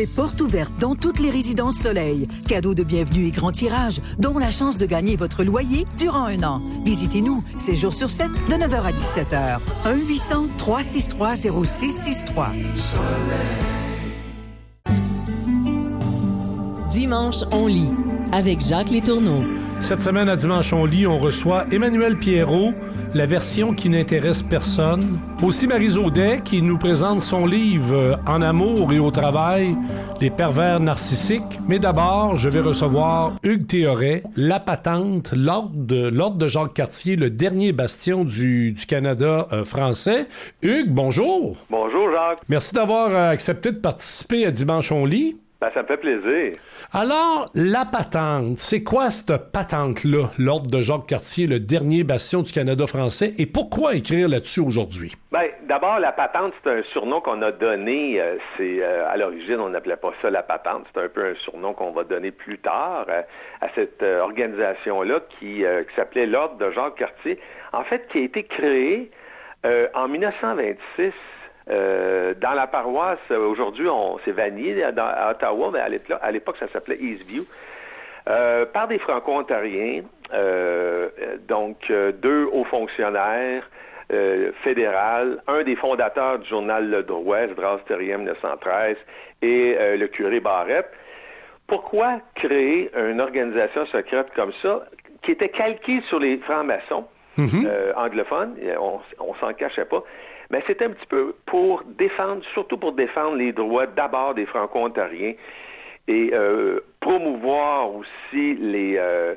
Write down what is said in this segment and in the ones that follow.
c'est porte ouverte dans toutes les résidences Soleil. Cadeau de bienvenue et grand tirage, dont la chance de gagner votre loyer durant un an. Visitez-nous, 7 jours sur 7, de 9h à 17h. 1-800-363-0663. Dimanche, on lit avec Jacques Létourneau. Cette semaine à Dimanche, on lit, on reçoit Emmanuel Pierrot, la version qui n'intéresse personne. Aussi Marie Zaudet qui nous présente son livre euh, En amour et au travail, les pervers narcissiques. Mais d'abord, je vais recevoir Hugues Théoret, la patente, l'ordre de, l'ordre de Jacques Cartier, le dernier bastion du, du Canada euh, français. Hugues, bonjour. Bonjour Jacques. Merci d'avoir euh, accepté de participer à Dimanche on lit. Ben, ça me fait plaisir. Alors, la patente, c'est quoi cette patente-là, l'ordre de Jacques Cartier, le dernier bastion du Canada français, et pourquoi écrire là-dessus aujourd'hui? Ben, d'abord, la patente, c'est un surnom qu'on a donné, euh, c'est euh, à l'origine, on n'appelait pas ça la patente, c'est un peu un surnom qu'on va donner plus tard euh, à cette organisation-là qui, qui s'appelait l'ordre de Jacques Cartier, en fait, qui a été créé en 1926 euh, dans la paroisse, aujourd'hui, on c'est Vanier à Ottawa, mais à l'époque, ça s'appelait Eastview. Euh, par des franco-ontariens, euh, donc deux hauts fonctionnaires fédéraux, un des fondateurs du journal Le Droit, Esdras Terrien 1913, et le curé Barrette. Pourquoi créer une organisation secrète comme ça, qui était calquée sur les francs-maçons mm-hmm. anglophones, on, on s'en cachait pas, mais c'est un petit peu pour défendre, surtout pour défendre les droits d'abord des Franco-Ontariens et euh, promouvoir aussi les, euh,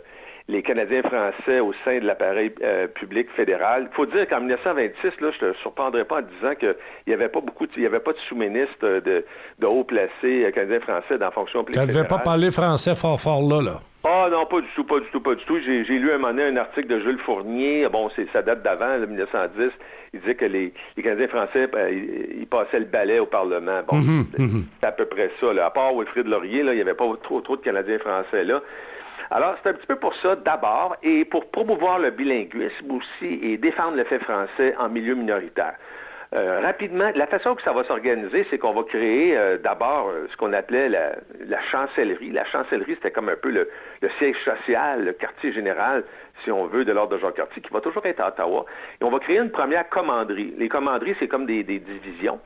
les Canadiens français au sein de l'appareil euh, public fédéral. Il faut dire qu'en 1926, là, je ne te surprendrai pas en disant qu'il n'y avait pas beaucoup, il y avait pas de sous-ministre de, de haut placé canadiens français dans la fonction publique. Tu ne devais pas parler français fort fort là, là. Ah non, pas du tout, pas du tout, pas du tout. J'ai lu un moment donné un article de Jules Fournier, bon, c'est ça date d'avant, 1910, il disait que les, les Canadiens français, ben, ils, passaient le balai au Parlement. Bon, mhm, mhm. c'est à peu près ça. Là. À part Wilfrid Laurier, là, il n'y avait pas trop, trop de Canadiens français là. Alors, c'est un petit peu pour ça, d'abord, et pour promouvoir le bilinguisme aussi et défendre le fait français en milieu minoritaire. Euh, rapidement, la façon que ça va s'organiser, c'est qu'on va créer euh, d'abord euh, ce qu'on appelait la, chancellerie. La chancellerie, c'était comme un peu le, siège social, le quartier général, si on veut, de l'ordre de Jean Cartier, qui va toujours être à Ottawa. Et on va créer une première commanderie. Les commanderies, c'est comme des, des divisions.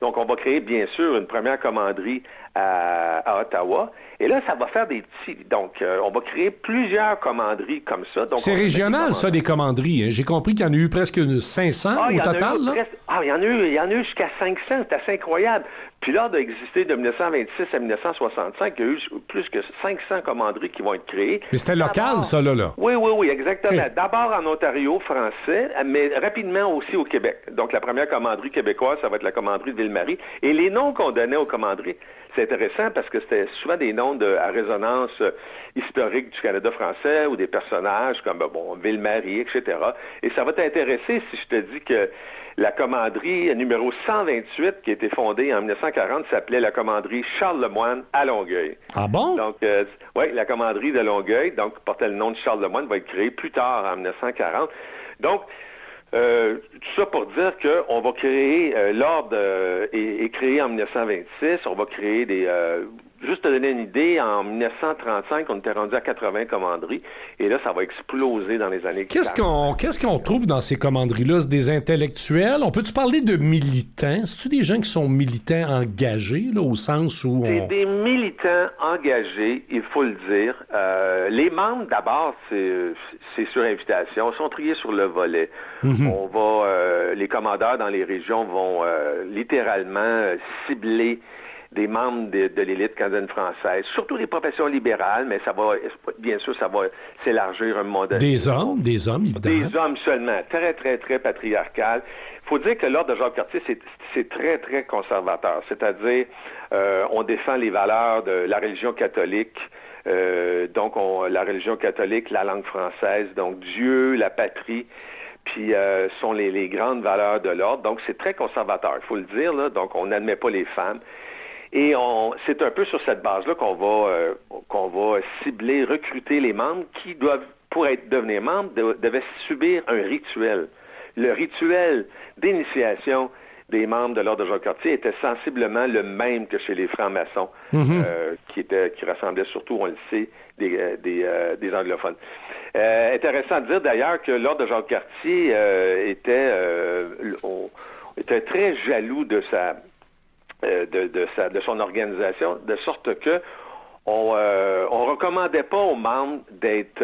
Donc, on va créer, bien sûr, une première commanderie à, Ottawa. Et là, ça va faire des petits. Donc, euh, on va créer plusieurs commanderies comme ça. C'est régional, ça, des commanderies. Hein. J'ai compris qu'il y en a eu presque 500 ah, au total. Ah, il y en a eu, il y en a eu jusqu'à 500. C'est assez incroyable. Puis là, d'exister de 1926 à 1965, il y a eu plus que 500 commanderies qui vont être créées. Mais c'était local, ça, là, là. Oui, oui, oui, exactement. D'abord en Ontario, français, mais rapidement aussi au Québec. Donc, la première commanderie québécoise, ça va être la commanderie de Ville-Marie. Et les noms qu'on donnait aux commanderies, c'est intéressant parce que c'était souvent des noms de, à résonance euh, historique du Canada français ou des personnages comme bon, Ville-Marie, etc. Et ça va t'intéresser si je te dis que la commanderie numéro 128 qui a été fondée en 1940 s'appelait la commanderie Charles Lemoine à Longueuil. Ah bon? Donc, euh, oui, la commanderie de Longueuil, donc portait le nom de Charles Lemoine, va être créée plus tard en 1940. Donc, euh, tout ça pour dire qu'on va créer euh, l'ordre euh, est, créé en 1926. On va créer des Juste te donner une idée, en 1935, on était rendu à 80 commanderies, et là, ça va exploser dans les années Qu'est-ce qu'on qu'est-ce qu'on trouve dans ces commanderies-là? C'est des intellectuels? On peut-tu parler de militants? C'est-tu des gens qui sont militants engagés, là, au sens où C'est des militants engagés, il faut le dire. Euh, les membres, d'abord, c'est sur invitation, sont triés sur le volet. Mhm. On va, euh, les commandeurs dans les régions vont euh, littéralement cibler des membres de, l'élite canadienne française, surtout les professions libérales, mais ça va, bien sûr, ça va s'élargir un monde. Des hommes, des hommes, évidemment. Des hommes seulement, très, très, très patriarcal. Il faut dire que l'ordre de Jacques Cartier, c'est très, très conservateur. C'est-à-dire, euh, on défend les valeurs de la religion catholique, euh, donc on, la religion catholique, la langue française, donc Dieu, la patrie puis euh, sont les, les, grandes valeurs de l'ordre. Donc, c'est très conservateur, il faut le dire. Là. Donc, on n'admet pas les femmes. Et on, c'est un peu sur cette base-là qu'on va, euh, qu'on va cibler, recruter les membres qui doivent, pour être devenir membres, devaient subir un rituel. Le rituel d'initiation des membres de l'Ordre de Jacques-Cartier était sensiblement le même que chez les francs-maçons, mhm. euh, qui, était, qui rassemblaient surtout, on le sait, des, euh, euh, des, anglophones. intéressant de dire d'ailleurs que l'Ordre de Jacques-Cartier était, était très jaloux de sa, de, de, sa, de son organisation, de sorte que on, on recommandait pas aux membres d'être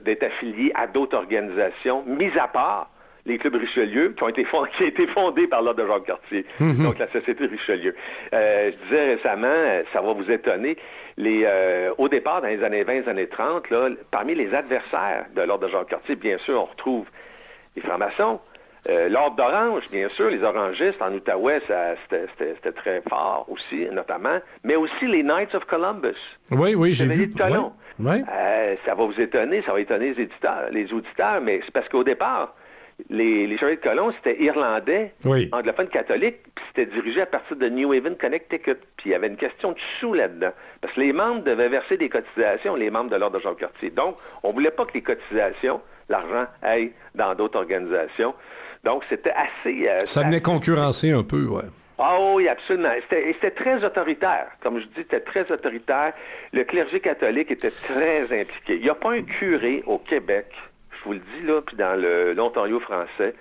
d'être affiliés à d'autres organisations, mis à part les clubs Richelieu, qui ont été fondés, qui a été fondé par l'ordre de Jacques Cartier, mhm. donc la Société Richelieu. Euh, je disais récemment, euh, ça va vous étonner, les, euh, au départ, dans les années 20, les années 30, là, parmi les adversaires de l'ordre de Jacques Cartier, bien sûr, on retrouve les francs-maçons, l'ordre d'Orange, bien sûr, les orangistes en Outaouais, c'était très fort aussi, notamment, mais aussi les Knights of Columbus. Oui, oui, j'ai vu. Oui. ça va vous étonner, ça va étonner les, éditeurs, les auditeurs, mais c'est parce qu'au départ, les, les Chevaliers de Colomb, c'était irlandais, anglophone catholique, puis c'était dirigé à partir de New Haven, Connecticut. Puis il y avait une question de sous là-dedans. Parce que les membres devaient verser des cotisations, les membres de l'Ordre de Jean-Cartier. Donc, on voulait pas que les cotisations, l'argent, aille dans d'autres organisations. Donc, c'était assez... Euh, ça venait concurrencer un peu, ouais. Ah oui, absolument. C'était très autoritaire. Comme je dis, c'était très autoritaire. Le clergé catholique était très impliqué. Il n'y a pas un curé au Québec je vous le dis, là, puis dans l'Ontario français,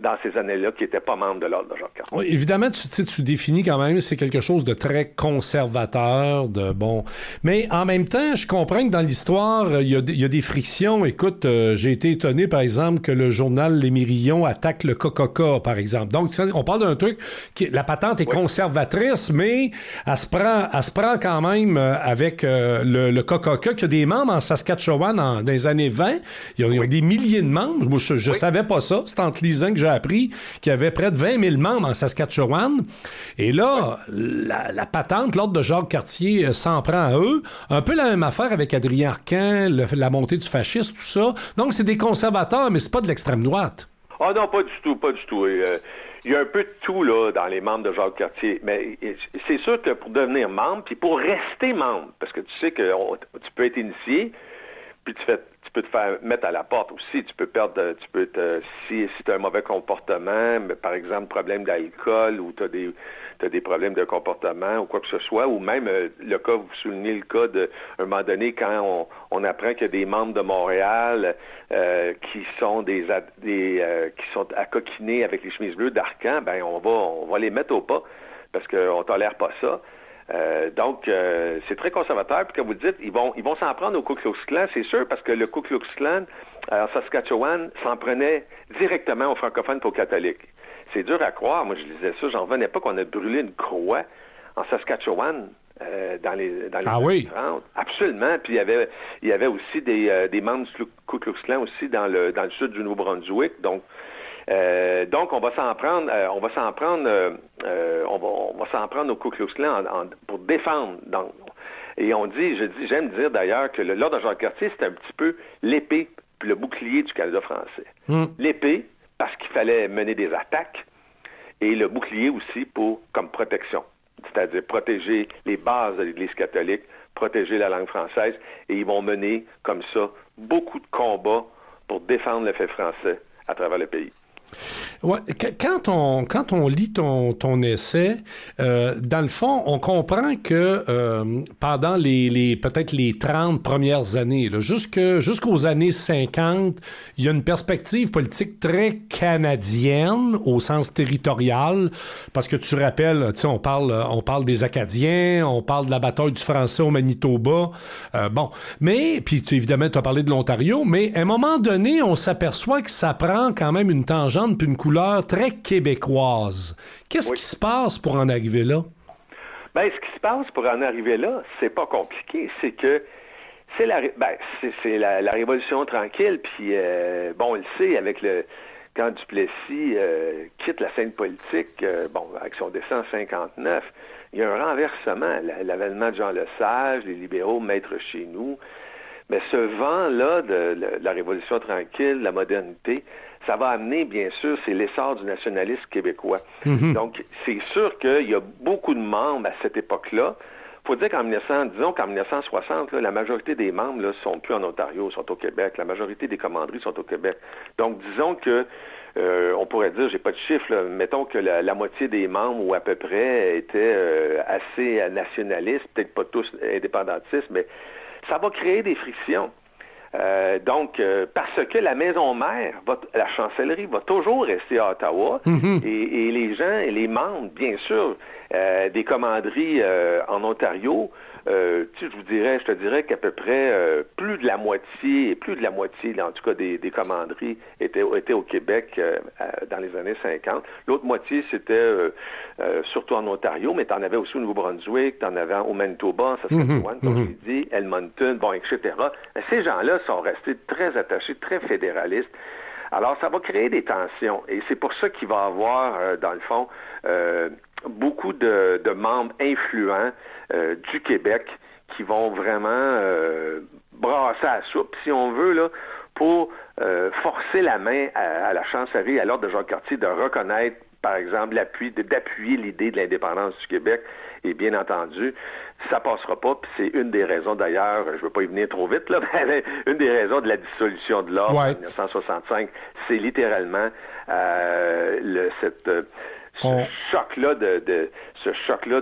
dans ces années-là qui n'étaient pas membres de l'Ordre de Jacques oui, Évidemment, tu, tu définis quand même, c'est quelque chose de très conservateur, de bon. Mais en même temps, je comprends que dans l'histoire, il y, a des frictions. Écoute, euh, j'ai été étonné, par exemple, que le journal Les Mirillons attaque le Coca-Cola, par exemple. Donc, on parle d'un truc qui, la patente est conservatrice, mais elle se prend, elle se prend quand même euh, avec euh, le, le Coca-Cola, qui a des membres en Saskatchewan dans les années 20. Ils ont, des milliers de membres. Moi, je, ne savais pas ça. C'est entre lisant que j'ai appris qu'il y avait près de 20 000 membres en Saskatchewan. Et là, la, patente, l'ordre de Jacques Cartier euh, s'en prend à eux. Un peu la même affaire avec Adrien Arcan, la montée du fascisme, tout ça. Donc, c'est des conservateurs, mais c'est pas de l'extrême droite. Ah non, pas du tout, pas du tout. Euh, il y a un peu de tout là dans les membres de Jacques Cartier, mais c'est sûr que pour devenir membre, puis pour rester membre, parce que tu sais que tu peux être initié, puis tu fais tu peux te faire mettre à la porte aussi. Tu peux perdre, tu peux te, si, si tu as un mauvais comportement, mais par exemple, problème d'alcool ou tu as des, des problèmes de comportement ou quoi que ce soit, ou même euh, le cas, vous soulignez le cas de, un moment donné, quand on, on apprend qu'il y a des membres de Montréal euh, qui sont des, des euh, qui sont accoquinés avec les chemises bleues d'Arcan, ben on va, on va les mettre au pas parce qu'on tolère pas ça. Euh, donc, euh, c'est très conservateur. Puis, comme vous dites, ils vont ils vont s'en prendre au Ku Klux Klan, c'est sûr, parce que le Ku Klux Klan, euh, en Saskatchewan, s'en prenait directement aux francophones et aux catholiques. C'est dur à croire. Moi, je disais ça, j'en revenais pas qu'on a brûlé une croix en Saskatchewan. dans les dans les ah oui? Absolument. Puis il y avait il y avait aussi des, des membres du Ku Klux Klan aussi dans le dans le sud du Nouveau-Brunswick. Donc euh, donc, on va s'en prendre, euh, on va s'en prendre, euh, on va, on va s'en prendre au Ku Klux Klan pour défendre. Donc, et on dit, je dis, j'aime dire d'ailleurs que l'ordre de Jacques Cartier, c'est un petit peu l'épée puis le bouclier du Canada français. Hmm. L'épée, parce qu'il fallait mener des attaques, et le bouclier aussi pour comme protection, c'est-à-dire protéger les bases de l'Église catholique, protéger la langue française, et ils vont mener comme ça beaucoup de combats pour défendre le fait français à travers le pays. Quand on quand on lit ton, ton essai, euh, dans le fond, on comprend que euh, pendant les, les peut-être les 30 premières années, jusqu'aux années 50, il y a une perspective politique très canadienne au sens territorial, parce que tu rappelles, on parle on parle des Acadiens, on parle de la bataille du français au Manitoba, euh, bon, mais puis évidemment tu as parlé de l'Ontario, mais à un moment donné, on s'aperçoit que ça prend quand même une tangente puis une couleur très québécoise. Qu'est-ce qui se passe pour en arriver là? Ben, ce qui se passe pour en arriver là, c'est pas compliqué. C'est que c'est la, ben, c'est, la, révolution tranquille, puis euh, bon, on le sait, avec le quand Duplessis euh, quitte la scène politique, euh, bon, avec son décès en 59, il y a un renversement, l'avènement de Jean Lesage, les libéraux maîtres chez nous. Mais ce vent-là de, la révolution tranquille, la modernité, ça va amener, bien sûr, c'est l'essor du nationalisme québécois. Mhm. Donc, c'est sûr qu'il y a beaucoup de membres à cette époque-là. faut dire qu'en 1900, disons qu'en 1960, la majorité des membres ne sont plus en Ontario, sont au Québec. La majorité des commanderies sont au Québec. Donc, disons que euh, on pourrait dire, j'ai pas de chiffre, mettons que la, moitié des membres ou à peu près étaient euh, assez nationalistes, peut-être pas tous indépendantistes, mais ça va créer des frictions. Euh, donc, parce que la maison mère, la chancellerie, va toujours rester à Ottawa, mm-hmm. et, les gens et les membres, bien sûr, des commanderies en Ontario euh, je vous dirais, je te dirais qu'à peu près euh, plus de la moitié, plus de la moitié, en tout cas des, commanderies étaient, étaient au Québec euh, dans les années 50. L'autre moitié, c'était surtout en Ontario, mais tu en avais aussi au Nouveau-Brunswick, tu en avais au Manitoba, Saskatchewan, comme mm je dit, Edmonton, bon, etc. ces gens-là sont restés très attachés, très fédéralistes. Alors, ça va créer des tensions. Et c'est pour ça qu'il va y avoir, dans le fond, beaucoup de, membres influents euh, du Québec qui vont vraiment euh, brasser à soupe, si on veut, là, pour euh, forcer la main à, la chancellerie, à l'ordre de Jacques Cartier, de reconnaître, par exemple, l'appui, d'appuyer l'idée de l'indépendance du Québec. Et bien entendu, ça passera pas, puis c'est une des raisons d'ailleurs, je ne veux pas y venir trop vite, là, mais une des raisons de la dissolution de l'ordre en 1965, c'est littéralement le, cette ce choc-là de, ce choc-là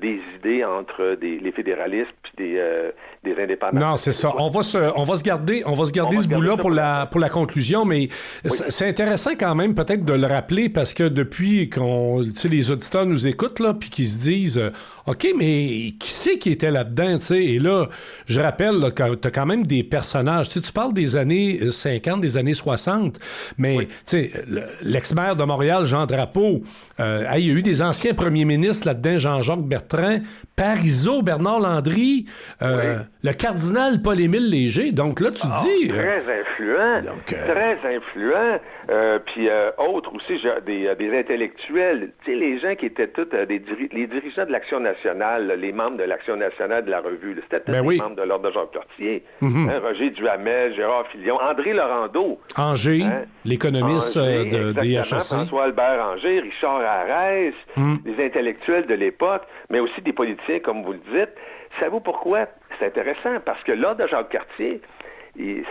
des idées entre les fédéralistes et des, euh, des indépendants. Non, c'est ça. On va se, on va se garder, on va se garder ce bout-là pour la, pour la conclusion, mais c'est intéressant quand même peut-être de le rappeler parce que depuis qu'on, tu sais, les auditeurs nous écoutent là, puis qu'ils se disent, ok, mais qui c'est qui était là-dedans, tu sais? Et là, je rappelle là, que t'as quand même des personnages. Tu, tu parles des années 50, des années 60, mais tu sais, l'ex-maire de Montréal, Jean Drapeau, euh, il y a eu des anciens premiers ministres là-dedans, Jean-Jacques Bertrand, Parizeau, Bernard Landry. Euh, le cardinal Paul-Émile Léger. Donc là, tu ah, dis... Très influent. Euh, très influent. Euh, puis euh, autres aussi, des, des intellectuels. Tu sais, les gens qui étaient tous des les dirigeants de l'Action nationale, les membres de l'Action nationale de la revue. C'était tous ben les membres de l'Ordre de Jacques Cartier. Hein, Roger Duhamel, Gérard Filion, André Laurando. Angers, hein? l'économiste de, des HEC. François-Albert Angers, Richard Arès, mm. les intellectuels de l'époque, mais aussi des politiciens, comme vous le dites. Savez-vous pourquoi? C'est intéressant parce que l'ordre de Jacques Cartier,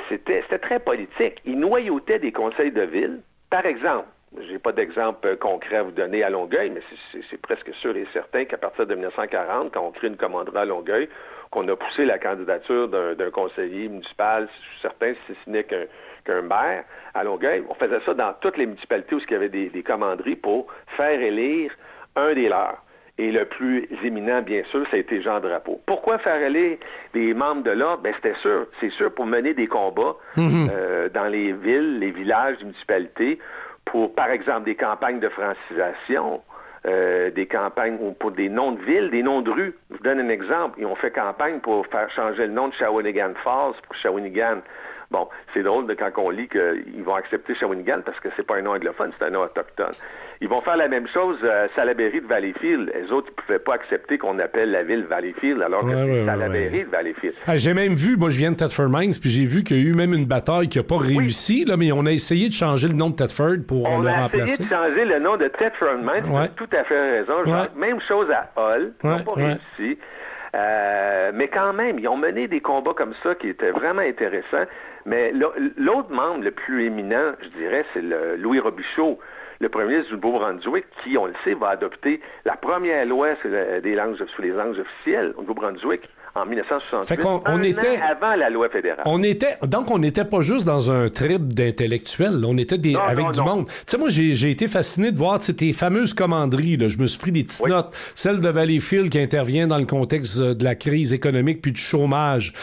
c'était très politique. Il noyautait des conseils de ville. Par exemple, j'ai pas d'exemple concret à vous donner à Longueuil, mais c'est presque sûr et certain qu'à partir de 1940, quand on crée une commanderie à Longueuil, qu'on a poussé la candidature d'un conseiller municipal, certain si ce n'est qu'un maire à Longueuil, on faisait ça dans toutes les municipalités où il y avait des commanderies pour faire élire un des leurs. Et le plus éminent, bien sûr, ça a été Jean Drapeau. Pourquoi faire aller des membres de l'ordre? Ben, c'était sûr. C'est sûr pour mener des combats mhm. euh, dans les villes, les villages, les municipalités, pour, par exemple, des campagnes de francisation, euh, des campagnes pour des noms de villes, des noms de rues. Je vous donne un exemple. Ils ont fait campagne pour faire changer le nom de Shawinigan Falls pour Shawinigan. Bon, c'est drôle de quand on lit qu'ils vont accepter Shawinigan parce que c'est pas un nom anglophone, c'est un nom autochtone. Ils vont faire la même chose à Salaberry de Valleyfield. Les autres, ils pouvaient pas accepter qu'on appelle la ville Valleyfield alors que c'est Salaberry de Valleyfield. Ah, j'ai même vu, moi je viens de Thetford Mines, puis j'ai vu qu'il y a eu même une bataille qui a pas réussi, là, mais on a essayé de changer le nom de Thetford pour on le remplacer. On a essayé de changer le nom de Thetford Mines, tout à fait raison. même chose à Hull, ils n'ont pas réussi. Euh, mais quand même, ils ont mené des combats comme ça qui étaient vraiment intéressants. Mais l'autre membre le plus éminent, je dirais, c'est Louis Robichaud, le premier ministre du Nouveau-Brunswick, qui, on le sait, va adopter la première loi sur, des langues, sous les langues officielles au Nouveau-Brunswick en 1968, on, était, avant la loi fédérale. On était, donc, on n'était pas juste dans un trip d'intellectuels. On était des, avec du monde. Tu sais, moi, j'ai été fasciné de voir tes fameuses commanderies. Là. Je me suis pris des petites notes. Celle de Valleyfield qui intervient dans le contexte de la crise économique puis du chômage.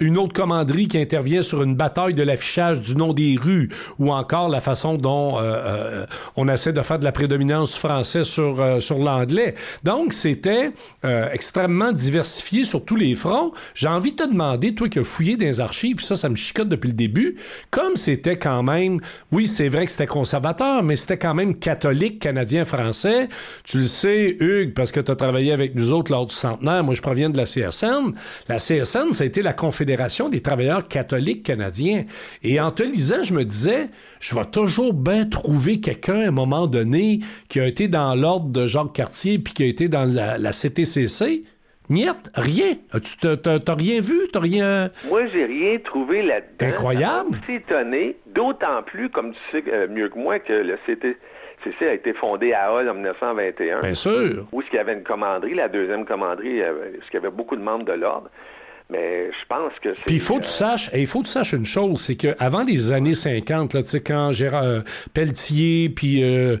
Une autre commanderie qui intervient sur une bataille de l'affichage du nom des rues ou encore la façon dont euh, euh, on essaie de faire de la prédominance française sur, euh, sur l'anglais. Donc, c'était extrêmement diversifié tous les fronts. J'ai envie de te demander, toi qui as fouillé les archives, puis ça, ça me chicote depuis le début, comme c'était quand même, oui, c'est vrai que c'était conservateur, mais c'était quand même catholique, canadien, français. Tu le sais, Hugues, parce que tu as travaillé avec nous autres lors du centenaire. Moi, je proviens de la CSN. La CSN, ça a été la Confédération des travailleurs catholiques canadiens. Et en te lisant, je me disais, je vais toujours bien trouver quelqu'un à un moment donné qui a été dans l'ordre de Jacques Cartier puis qui a été dans la, la CTCC Niet, rien. Tu t'as rien vu? T'as rien. Moi, j'ai rien trouvé là-dedans. Incroyable. Je suis étonné, d'autant plus, comme tu sais euh, mieux que moi, que le CTCC a été fondé à Hall en 1921. Bien sûr. Où qu'il y avait une commanderie, la deuxième commanderie, est ce qu'il y avait beaucoup de membres de l'ordre. Mais je pense que c'est. Puis il faut que tu euh, saches, il faut que tu saches une chose, c'est qu'avant les années 50, là, tu sais, quand Gérard euh, Pelletier, puis euh,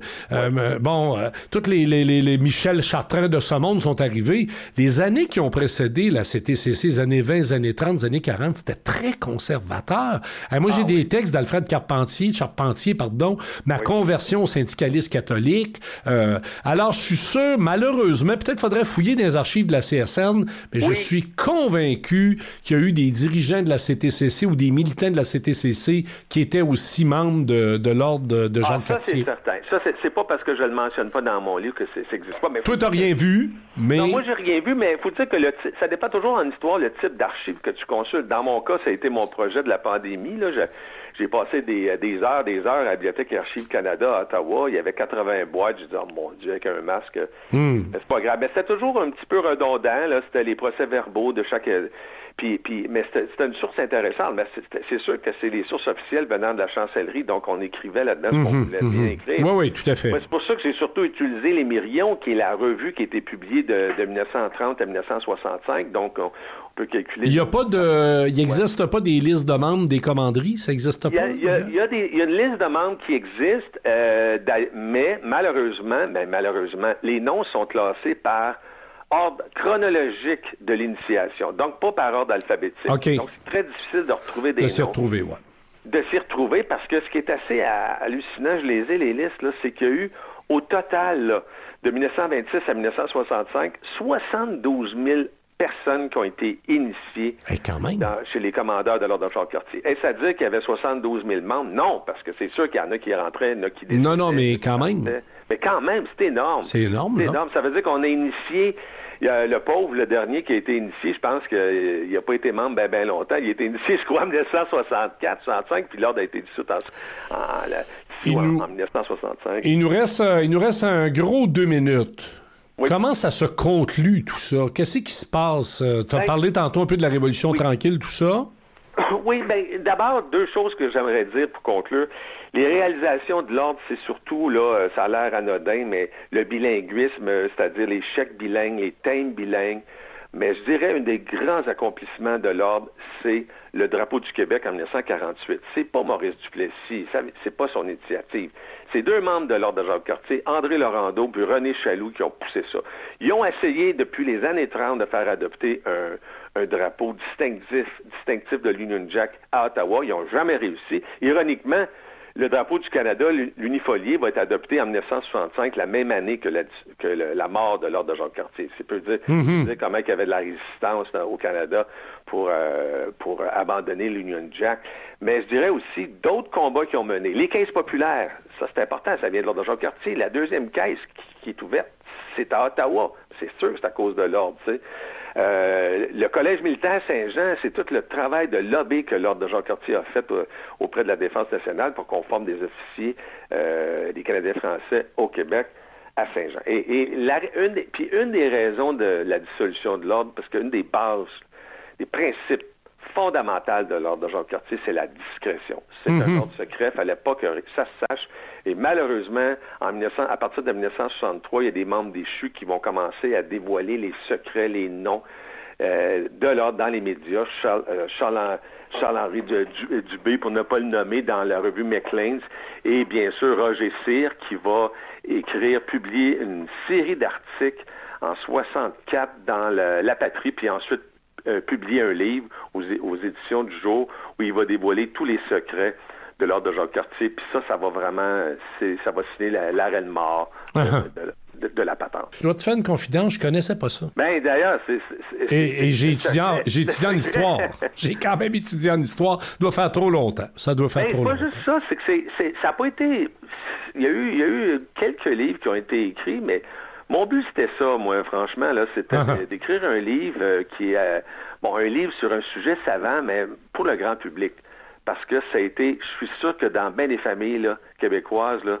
bon, toutes les, les, les, Michel Chartrand de ce monde sont arrivés, les années qui ont précédé la CTCC, les années 20, les années 30, les années 40, c'était très conservateur. moi, j'ai ah des textes d'Alfred Carpentier, Charpentier, pardon, ma conversion au syndicaliste catholique. alors, je suis sûr, malheureusement, peut-être faudrait fouiller dans les archives de la CSN, mais je suis convaincu qu'il y a eu des dirigeants de la CTCC ou des militants de la CTCC qui étaient aussi membres de, l'ordre de, Jean ah, Cartier. Ça, c'est certain. Ça, c'est, pas parce que je le mentionne pas dans mon livre que ça n'existe pas. Mais Toi, t'as rien vu, mais... Non, moi, j'ai rien vu, mais il faut dire que le ça dépend toujours en histoire le type d'archives que tu consultes. Dans mon cas, ça a été mon projet de la pandémie. Là. J'ai passé des, heures, des heures à la Bibliothèque Archives Canada à Ottawa. Il y avait 80 boîtes. J'ai dit, oh mon Dieu, avec un masque. Hmm. C'est pas grave. Mais c'était toujours un petit peu redondant. Là. C'était les procès-verbaux de chaque puis, puis, mais c'était une source intéressante. Mais c'est sûr que c'est les sources officielles venant de la chancellerie, donc on écrivait là-dedans ce qu'on mhm, voulait bien mhm. écrire. Oui, oui, tout à fait. c'est pour ça que j'ai surtout utilisé Les Myrions, qui est la revue qui a été publiée de, 1930 à 1965. Donc, on, peut calculer. Il n'y a pas de, il n'existe pas des listes de membres des commanderies, ça n'existe pas? Il y, a, il, y a des, il y, a, une liste de membres qui existe, euh, mais malheureusement, ben, malheureusement, les noms sont classés par ordre chronologique de l'initiation, donc pas par ordre alphabétique. Donc c'est très difficile de retrouver des De s'y retrouver, oui. De s'y retrouver parce que ce qui est assez hallucinant, je les ai les listes, c'est qu'il y a eu au total de 1926 à 1965 72 000 personnes qui ont été initiées chez les commandeurs de l'ordre de Charles Cartier. Est-ce à dire qu'il y avait 72 000 membres? Non, parce que c'est sûr qu'il y en a qui rentraient, il y en a qui Non, non, mais quand même. Mais quand même, c'est énorme. C'est énorme. C'est énorme. Ça veut dire qu'on a initié il y a le pauvre, le dernier qui a été initié, je pense qu'il n'a pas été membre bien ben longtemps. Il a été initié, je crois, en 1964, 65, puis l'ordre a été dissous en, en, en 1965. Il nous, reste, euh, il nous reste un gros deux minutes. Comment ça se conclut tout ça? Qu'est-ce qui se passe? Euh, tu as ben, parlé tantôt un peu de la Révolution tranquille, tout ça? Oui, ben d'abord, deux choses que j'aimerais dire pour conclure. Les réalisations de l'ordre, c'est surtout, là, euh, ça a l'air anodin, mais le bilinguisme, c'est-à-dire les chèques bilingues, les thèmes bilingues. Mais je dirais un des grands accomplissements de l'ordre, c'est le drapeau du Québec en 1948. C'est pas Maurice Duplessis, c'est pas son initiative. C'est deux membres de l'ordre de Jacques Cartier, André Laurando puis René Chaloux, qui ont poussé ça. Ils ont essayé depuis les années 30 de faire adopter un, un drapeau distinctif, distinctif de l'Union Jack à Ottawa. Ils n'ont jamais réussi. Ironiquement, le drapeau du Canada, l'unifolié, va être adopté en 1965, la même année que la, mort de l'ordre de Jacques Cartier. C'est peu dire, mm-hmm. dire comment il y avait de la résistance au Canada pour, euh, pour abandonner l'Union Jack. Mais je dirais aussi d'autres combats qui ont mené. Les caisses populaires, ça c'est important, ça vient de l'ordre de Jacques Cartier. La deuxième caisse qui, est ouverte, c'est à Ottawa. C'est sûr c'est à cause de l'ordre. Euh, le Collège militaire Saint-Jean, c'est tout le travail de lobby que l'Ordre de Jean Cartier a fait euh, auprès de la Défense nationale pour qu'on forme des officiers, euh, des Canadiens français au Québec à Saint-Jean. Et, une, puis une des raisons de la dissolution de l'Ordre, parce qu'une des bases, des principes fondamentaux de l'ordre de Jean Cartier, c'est la discrétion. C'est un mhm. ordre secret, il fallait pas que ça se sache. Et malheureusement, en 1900, à partir de 1963, il y a des membres des CHU qui vont commencer à dévoiler les secrets, les noms euh, de l'ordre dans les médias. Charles, euh, henri Dubé, pour ne pas le nommer, dans la revue Maclean's, et bien sûr Roger Cyr, qui va écrire, publier une série d'articles en 64 dans La Patrie, puis ensuite euh, publier un livre aux, aux, éditions du jour où il va dévoiler tous les secrets de l'ordre de Jacques Cartier. Puis ça, ça va vraiment, ça va signer l'arrêt de mort de, la patente. Je dois te faire une confidence, je connaissais pas ça. Ben d'ailleurs, c'est... Et, j'ai étudié, en, j'ai étudié en histoire. J'ai quand même étudié en histoire. Ça doit faire trop longtemps. Ça doit faire ben, trop longtemps. C'est pas juste ça, c'est que c'est, ça n'a pas été... Il y, a eu, il y a eu quelques livres qui ont été écrits, mais mon but, c'était ça, moi, franchement, là, c'était ah ah. d'écrire un livre euh, qui est, bon, un livre sur un sujet savant, mais pour le grand public. Parce que ça a été, je suis sûr que dans bien des familles québécoises, là,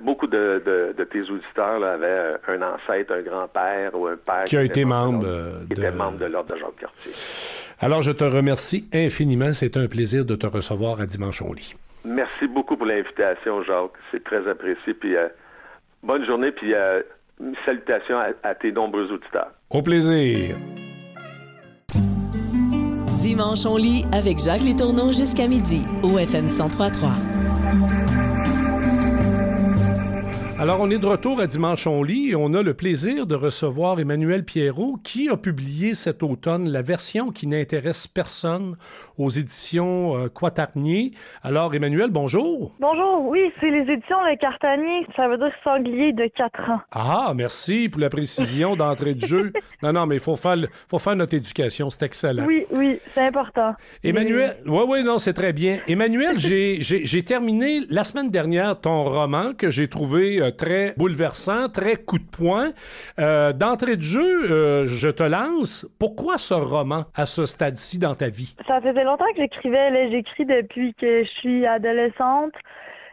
beaucoup de, tes auditeurs avaient un ancêtre, un grand-père ou un père qui a été membre de, membre de l'ordre de Jacques Cartier. Alors, je te remercie infiniment. C'est un plaisir de te recevoir à Dimanche au lit. Merci beaucoup pour l'invitation, Jacques. C'est très apprécié. Puis, euh, bonne journée. Puis, euh, salutations à, tes nombreux auditeurs. Au plaisir. Dimanche, on lit avec Jacques Létourneau jusqu'à midi au FM 1033. Alors, on est de retour à Dimanche on lit et on a le plaisir de recevoir Emmanuel Pierrot qui a publié cet automne la version qui n'intéresse personne aux éditions euh, Quatarnier. Alors, Emmanuel, bonjour. Bonjour, oui, c'est les éditions Le Cartanier, ça veut dire sanglier de 4 ans. Ah, merci pour la précision d'entrée de jeu. Non, non, mais il faut faire, faut faire notre éducation, c'est excellent. Oui, oui, c'est important. Emmanuel, oui, oui, non, c'est très bien. Emmanuel, j'ai terminé la semaine dernière ton roman que j'ai trouvé euh, très bouleversant, très coup de poing. Euh, d'entrée de jeu, je te lance. Pourquoi ce roman à ce stade-ci dans ta vie? Ça faisait longtemps que j'écrivais. J'écris depuis que je suis adolescente.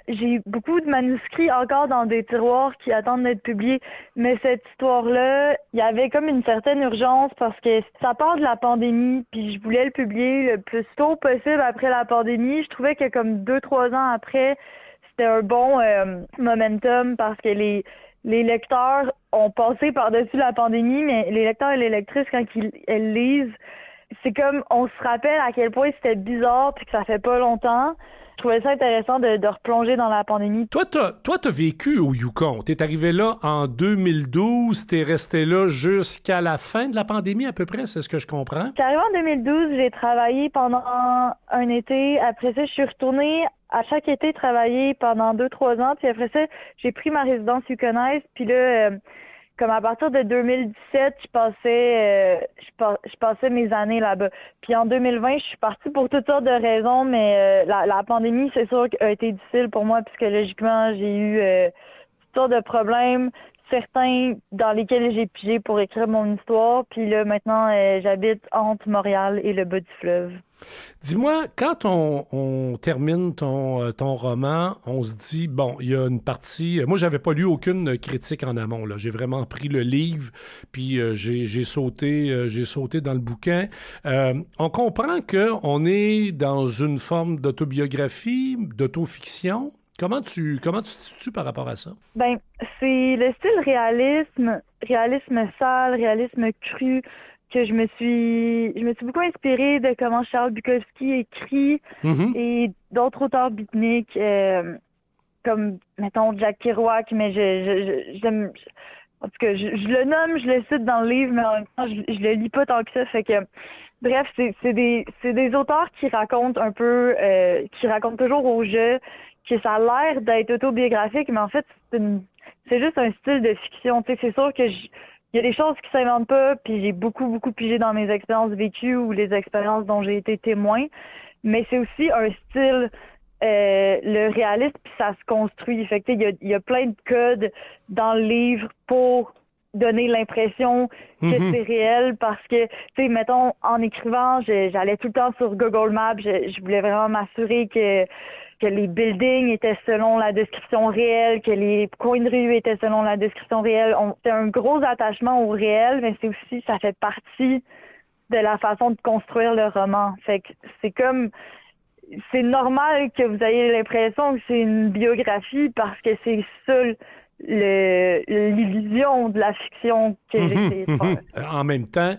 J'ai beaucoup de manuscrits encore dans des tiroirs qui attendent d'être publiés. Mais cette histoire-là, il y avait comme une certaine urgence parce que ça part de la pandémie, puis je voulais le publier le plus tôt possible après la pandémie. Je trouvais que comme deux, trois ans après, c'était un bon euh, momentum parce que les, lecteurs ont passé par-dessus la pandémie, mais les lecteurs et les lectrices, quand ils lisent, c'est comme on se rappelle à quel point c'était bizarre puis que ça fait pas longtemps. Je trouvais ça intéressant de, de replonger dans la pandémie. Toi, t'as, toi, t'as vécu au Yukon. T'es arrivé là en 2012. T'es resté là jusqu'à la fin de la pandémie, à peu près, c'est ce que je comprends? J'étais arrivé en 2012. J'ai travaillé pendant un été. Après ça, je suis retournée à chaque été travailler pendant deux, trois ans. Puis après ça, j'ai pris ma résidence yukonaise. Puis là, euh, comme à partir de 2017, je passais, euh, je, passais mes années là-bas. Puis en 2020, je suis partie pour toutes sortes de raisons, mais euh, la, la, pandémie, c'est sûr, a été difficile pour moi, puisque logiquement, j'ai eu euh, toutes sortes de problèmes certains dans lesquels j'ai pigé pour écrire mon histoire. Puis là, maintenant, euh, j'habite entre Montréal et le bas du fleuve. Dis-moi, quand on, termine ton, euh, ton, roman, on se dit, bon, il y a une partie... Euh, moi, j'avais pas lu aucune critique en amont. J'ai vraiment pris le livre, puis j'ai sauté, j'ai sauté dans le bouquin. on comprend qu'on est dans une forme d'autobiographie, d'autofiction. Comment tu comment tu te situes par rapport à ça? Ben, c'est le style réalisme, réalisme sale, réalisme cru que je me suis je me suis beaucoup inspirée de comment Charles Bukowski écrit mm-hmm. et d'autres auteurs beatniks euh, comme mettons Jack Kerouac, mais je, je, en tout cas, je, le nomme, je le cite dans le livre, mais en même temps, je, je le lis pas tant que ça. Fait que, bref, c'est des, des auteurs qui racontent un peu, euh, qui racontent toujours au jeu, que ça a l'air d'être autobiographique, mais en fait, c'est juste un style de fiction. c'est sûr que il y a des choses qui s'inventent pas, puis j'ai beaucoup, beaucoup pigé dans mes expériences vécues ou les expériences dont j'ai été témoin. Mais c'est aussi un style, euh, le réaliste, puis ça se construit. Fait il y a, y a plein de codes dans le livre pour donner l'impression que mm-hmm. c'est réel parce que, tu sais, mettons, en écrivant, j'allais tout le temps sur Google Maps, je voulais vraiment m'assurer que que les buildings étaient selon la description réelle, que les coins de rue étaient selon la description réelle. C'est un gros attachement au réel, mais c'est aussi, ça fait partie de la façon de construire le roman. Fait que c'est comme, c'est normal que vous ayez l'impression que c'est une biographie parce que c'est seul l'illusion de la fiction de faire. En même temps,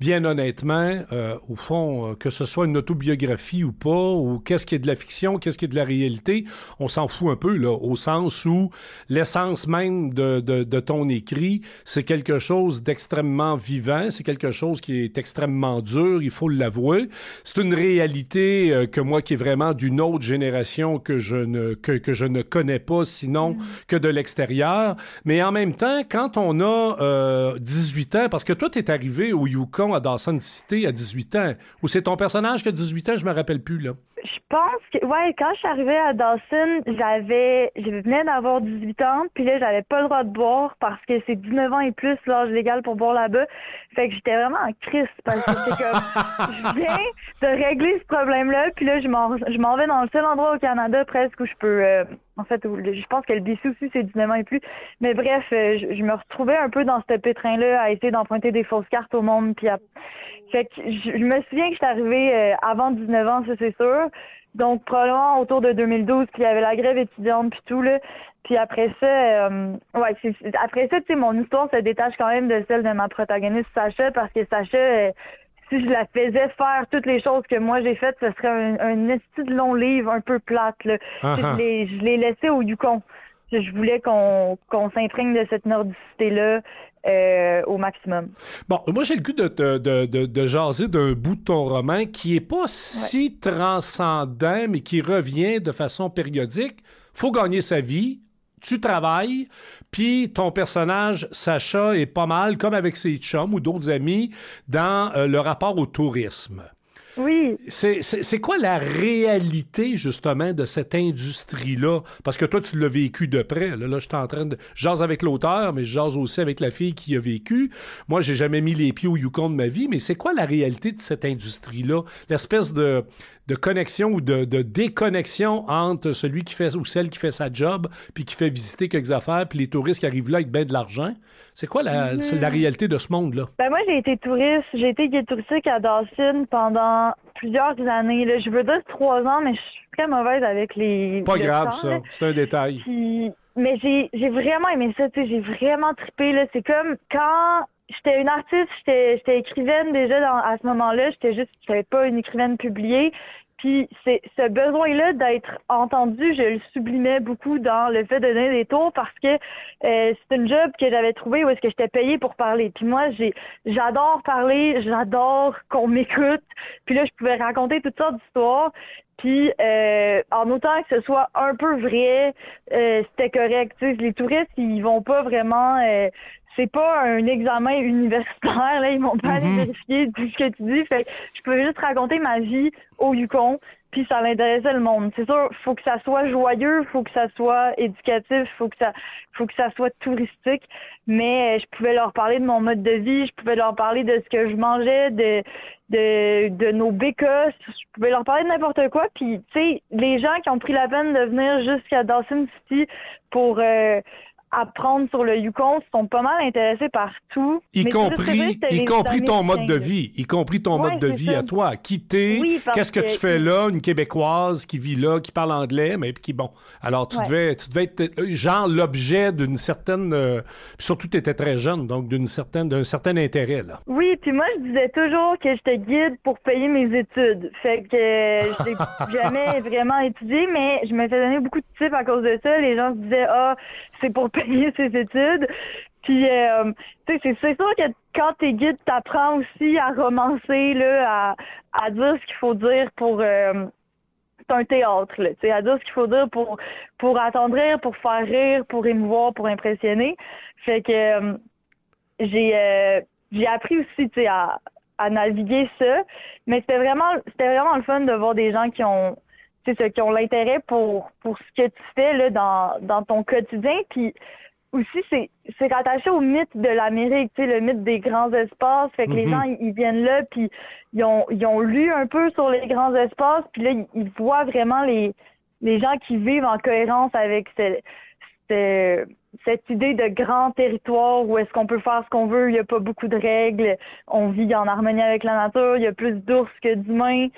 bien honnêtement, euh, au fond, euh, que ce soit une autobiographie ou pas, ou qu'est-ce qui est de la fiction, qu'est-ce qui est de la réalité, on s'en fout un peu, là, au sens où l'essence même de, de, de, ton écrit, c'est quelque chose d'extrêmement vivant, c'est quelque chose qui est extrêmement dur, il faut l'avouer. C'est une réalité euh, que moi, qui est vraiment d'une autre génération que je ne, que, que je ne connais pas, sinon mm. que de l'extérieur. Mais en même temps, quand on a euh, 18 ans, parce que toi, tu es arrivé au Yukon à Dawson City à 18 ans? Ou c'est ton personnage qui a 18 ans? Je me rappelle plus, là. Je pense que, ouais, quand je suis arrivée à Dawson, j'avais, je venais d'avoir 18 ans, puis là, j'avais pas le droit de boire parce que c'est 19 ans et plus l'âge légal pour boire là-bas. Fait que j'étais vraiment en crise parce que c'est comme, je viens de régler ce problème-là, puis là, je m'en, je m'en vais dans le seul endroit au Canada presque où je peux, euh, en fait, je pense que le aussi, c'est 19 ans et plus. Mais bref, je, me retrouvais un peu dans ce pétrin-là à essayer d'emprunter des fausses cartes au monde. Puis Fait que je, me souviens que j'étais arrivée avant 19 ans, ça c'est sûr. Donc, probablement autour de 2012, puis il y avait la grève étudiante, puis tout, là. Puis après ça, euh, ouais, après ça, tu sais, mon histoire se détache quand même de celle de ma protagoniste Sacha, parce que Sacha, euh, si je la faisais faire toutes les choses que moi j'ai faites, ce serait un, un de long livre un peu plate, là. Ah ah. Je l'ai laissé au Yukon. Je voulais qu'on qu'on s'imprègne de cette nordicité-là. Euh, au maximum. Bon, moi j'ai le goût de, de, de, de jaser d'un bout de ton roman qui est pas si transcendant, mais qui revient de façon périodique. Faut gagner sa vie, tu travailles, puis ton personnage, Sacha, est pas mal, comme avec ses chums ou d'autres amis, dans euh, le rapport au tourisme. Oui. C'est quoi la réalité, justement, de cette industrie-là? Parce que toi, tu l'as vécu de près. Là, là je suis en train de. jase avec l'auteur, mais je jase aussi avec la fille qui a vécu. Moi, j'ai jamais mis les pieds au Yukon de ma vie, mais c'est quoi la réalité de cette industrie-là? L'espèce de, de connexion ou de, déconnexion entre celui qui fait ou celle qui fait sa job, puis qui fait visiter quelques affaires, puis les touristes qui arrivent là avec ben de l'argent. C'est quoi la, mm-hmm. la, réalité de ce monde-là? Ben moi, j'ai été touriste. J'ai été guide touristique à Dawson pendant plusieurs années. Là. Je veux dire trois ans, mais je suis très mauvaise avec les. Pas grave, ça. C'est un détail. Mais j'ai vraiment aimé ça. J'ai vraiment trippé. C'est comme quand j'étais une artiste, j'étais écrivaine déjà dans, à ce moment-là. J'étais juste, j'étais pas une écrivaine publiée. Puis c'est ce besoin-là d'être entendu, je le sublimais beaucoup dans le fait de donner des tours parce que euh, c'est une job que j'avais trouvé où est-ce que j'étais payée pour parler. Puis moi, j'ai j'adore parler, j'adore qu'on m'écoute. Puis là, je pouvais raconter toutes sortes d'histoires. Puis euh, en autant que ce soit un peu vrai, euh, c'était correct. les touristes, ils vont pas vraiment c'est pas un examen universitaire, là, ils m'ont pas aller mhm. vérifier tout ce que tu dis. Fait je pouvais juste raconter ma vie au Yukon, puis ça l'intéressait le monde. C'est sûr, faut que ça soit joyeux, faut que ça soit éducatif, faut que ça faut que ça soit touristique, mais je pouvais leur parler de mon mode de vie, je pouvais leur parler de ce que je mangeais, de de, de nos bécosses, je pouvais leur parler de n'importe quoi. Puis, tu sais, les gens qui ont pris la peine de venir jusqu'à Dawson City pour euh, apprendre sur le Yukon sont pas mal intéressés par tout. Y compris, y compris ton mode de vie, y compris ton mode de vie à toi. Quitter, qu'est-ce que, tu fais là, une Québécoise qui vit là, qui parle anglais, mais qui, bon, alors tu devais, tu devais être euh, genre l'objet d'une certaine, euh, surtout tu étais très jeune, donc d'une certaine, d'un certain intérêt là. Oui, puis moi je disais toujours que j'étais guide pour payer mes études, fait que je n'ai jamais vraiment étudié, mais je me fait donner beaucoup de tips à cause de ça. Les gens se disaient ah c'est pour payer ses études. Puis, euh, tu sais, c'est sûr que quand t'es guide, t'apprends aussi à romancer, là, à, à dire ce qu'il faut dire pour... Euh, un théâtre, là, à dire ce qu'il faut dire pour, pour attendrir, pour faire rire, pour émouvoir, pour impressionner. Fait que euh, j'ai j'ai appris aussi, à, à naviguer ça. Mais c'était vraiment, c'était vraiment le fun de voir des gens qui ont c'est qui ont l'intérêt pour pour ce que tu fais là dans, dans ton quotidien. Puis aussi c'est c'est rattaché au mythe de l'Amérique tu sais le mythe des grands espaces. Fait que les mm-hmm. gens ils viennent là puis ils ont ils ont lu un peu sur les grands espaces. Puis là ils, voient vraiment les les gens qui vivent en cohérence avec cette cette idée de grand territoire où est-ce qu'on peut faire ce qu'on veut, il n'y a pas beaucoup de règles, on vit en harmonie avec la nature, il y a plus d'ours que d'humains.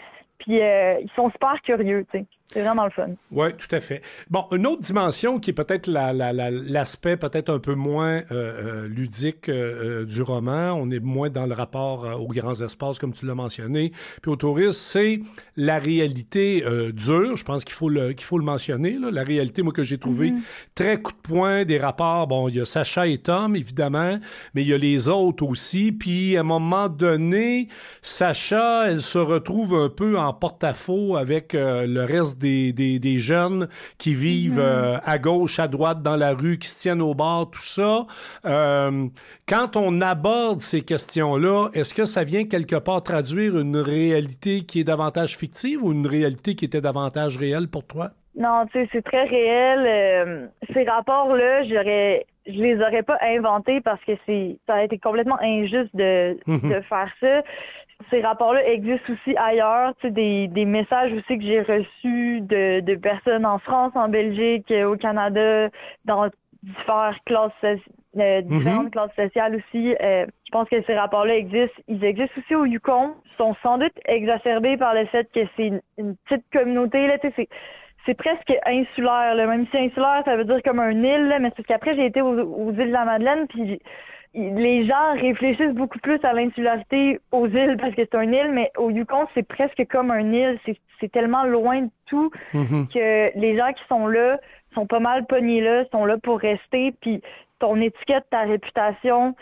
Puis euh, ils sont super curieux, tu sais. C'est vraiment le fun. Oui, tout à fait. Bon, une autre dimension qui est peut-être l'aspect peut-être un peu moins euh, euh, ludique euh, du roman, on est moins dans le rapport aux grands espaces, comme tu l'as mentionné, puis au tourisme, c'est la réalité dure, je pense qu'il faut, le, qu'il faut le mentionner, la réalité, moi, que j'ai trouvé mm-hmm. très coup de poing des rapports. Bon, il y a Sacha et Tom, évidemment, mais il y a les autres aussi, puis à un moment donné, Sacha, elle se retrouve un peu en porte-à-faux avec le reste des, des, jeunes qui vivent mhm. euh, à gauche, à droite, dans la rue, qui se tiennent au bord, tout ça. Euh, quand on aborde ces questions-là, est-ce que ça vient quelque part traduire une réalité qui est davantage fictive ou une réalité qui était davantage réelle pour toi? Non, tu sais, c'est très réel. Euh, ces rapports-là, j'aurais, je les aurais pas inventés parce que c'est, ça a été complètement injuste de, mhm. de faire ça. Ces rapports-là existent aussi ailleurs. Tu sais, des, des messages aussi que j'ai reçus de, de personnes en France, en Belgique, au Canada, dans différentes classes, euh, différentes mhm. classes sociales aussi. Euh, je pense que ces rapports-là existent. Ils existent aussi au Yukon. Ils sont sans doute exacerbés par le fait que c'est une, petite communauté. Là, tu sais, c'est presque insulaire. Là. Même si insulaire, ça veut dire comme un île, mais c'est qu'après, j'ai été aux, îles de la Madeleine, puis les gens réfléchissent beaucoup plus à l'insularité aux îles parce que c'est un île, mais au Yukon, c'est presque comme un île. C'est tellement loin de tout mm-hmm. que les gens qui sont là sont pas mal pognés là, sont là pour rester, puis ton étiquette, ta réputation,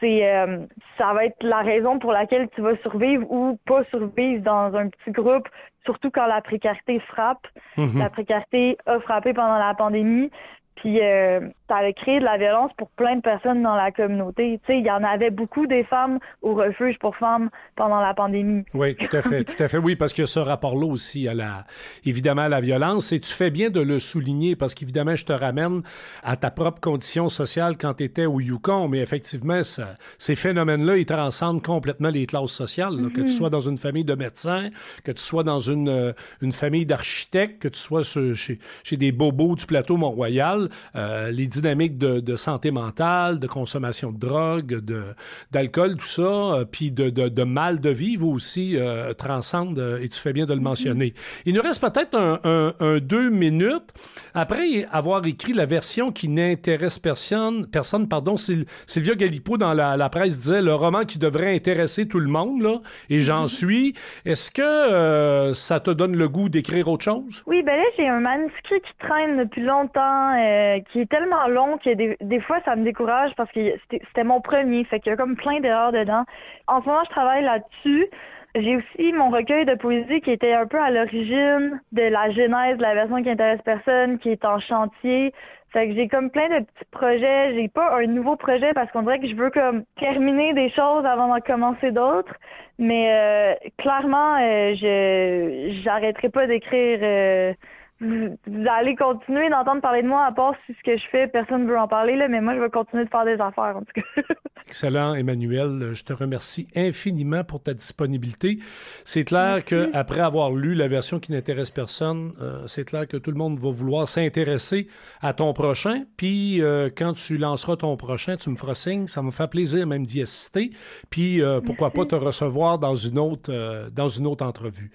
c'est euh, ça va être la raison pour laquelle tu vas survivre ou pas survivre dans un petit groupe, surtout quand la précarité frappe. Mm-hmm. La précarité a frappé pendant la pandémie. Puis euh, ça créé de la violence pour plein de personnes dans la communauté. Tu sais, il y en avait beaucoup des femmes au refuge pour femmes pendant la pandémie. Oui, tout à fait, tout à fait. Oui, parce que ce rapport-là aussi à la, évidemment, à la violence. Et tu fais bien de le souligner parce qu'évidemment, je te ramène à ta propre condition sociale quand tu étais au Yukon. Mais effectivement, ça, ces phénomènes-là, ils transcendent complètement les classes sociales. Que tu mhm. sois dans une famille de médecins, que tu sois dans une, euh, une famille d'architectes, que tu sois chez, chez des bobos du plateau Mont-Royal euh, les dynamiques de, santé mentale, de consommation de drogue, de, d'alcool, tout ça, euh, puis de, de, mal de vivre aussi euh, transcende, et tu fais bien de le mentionner. Il nous reste peut-être un, deux minutes. Après avoir écrit la version qui n'intéresse personne, personne pardon, Sylvia Galipo dans la, presse disait le roman qui devrait intéresser tout le monde, là, et j'en mm-hmm. suis. Est-ce que ça te donne le goût d'écrire autre chose? Oui, ben là, j'ai un manuscrit qui traîne depuis longtemps. Euh, qui est tellement long que des, fois ça me décourage parce que c'était mon premier, fait qu'il y a comme plein d'erreurs dedans. En ce moment, je travaille là-dessus. J'ai aussi mon recueil de poésie qui était un peu à l'origine de la genèse de la version qui intéresse personne, qui est en chantier. Fait que j'ai comme plein de petits projets. J'ai pas un nouveau projet parce qu'on dirait que je veux comme terminer des choses avant d'en commencer d'autres. Mais euh, clairement, euh, je j'arrêterai pas d'écrire vous, allez continuer d'entendre parler de moi, à part si ce que je fais, personne ne veut en parler, là, mais moi, je vais continuer de faire des affaires, en tout cas. Excellent, Emmanuel. Je te remercie infiniment pour ta disponibilité. C'est clair qu'après avoir lu la version qui n'intéresse personne, euh, c'est clair que tout le monde va vouloir s'intéresser à ton prochain. Puis, euh, quand tu lanceras ton prochain, tu me feras signe. Ça me fait plaisir même d'y assister. Puis, euh, pourquoi pas te recevoir dans une autre, dans une autre entrevue.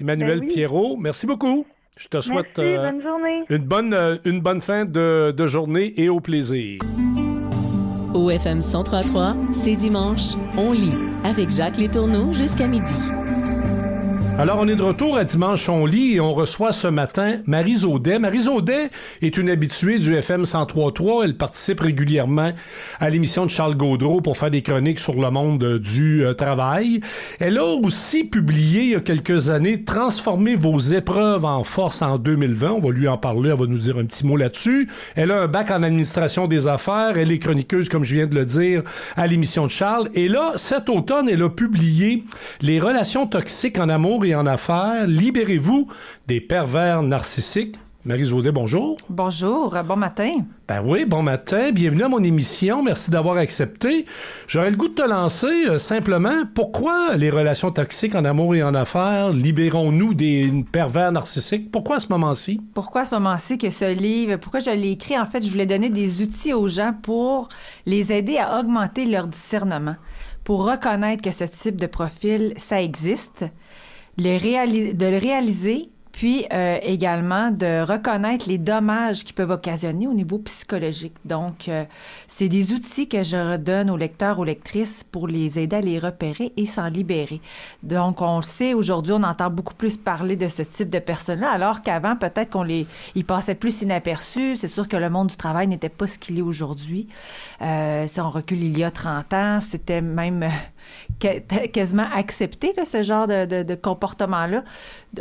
Emmanuel ben Pierrot, merci beaucoup. Je te souhaite euh, une, bonne, euh, une bonne fin de, de journée et au plaisir. Au FM 1033, c'est dimanche, on lit avec Jacques Létourneau jusqu'à midi. Alors, on est de retour à Dimanche on lit et on reçoit ce matin Marie Zaudet. Marie Zaudet est une habituée du FM 103.3. Elle participe régulièrement à l'émission de Charles Gaudreau pour faire des chroniques sur le monde du euh, travail. Elle a aussi publié il y a quelques années Transformer vos épreuves en force en 2020. On va lui en parler, elle va nous dire un petit mot là-dessus. Elle a un bac en administration des affaires. Elle est chroniqueuse, comme je viens de le dire, à l'émission de Charles. Et là, cet automne, elle a publié Les relations toxiques en amour en affaires. Libérez-vous des pervers narcissiques. Marie Zaudet, bonjour. Bonjour, bon matin. Ben oui, bon matin, bienvenue à mon émission, merci d'avoir accepté. J'aurais le goût de te lancer euh, simplement, pourquoi les relations toxiques en amour et en affaires, libérons-nous des pervers narcissiques? Pourquoi à ce moment-ci? Pourquoi à ce moment-ci que ce livre, pourquoi je l'ai écrit? En fait, je voulais donner des outils aux gens pour les aider à augmenter leur discernement, pour reconnaître que ce type de profil, ça existe de le réaliser puis euh, également de reconnaître les dommages qui peuvent occasionner au niveau psychologique. Donc, euh, c'est des outils que je redonne aux lecteurs, aux lectrices pour les aider à les repérer et s'en libérer. Donc, on sait, aujourd'hui, on entend beaucoup plus parler de ce type de personnes-là, alors qu'avant, peut-être qu'on les, ils passaient plus inaperçus. C'est sûr que le monde du travail n'était pas ce qu'il est aujourd'hui. Euh, si on recule il y a 30 ans, c'était même quasiment accepté ce genre de, comportement-là.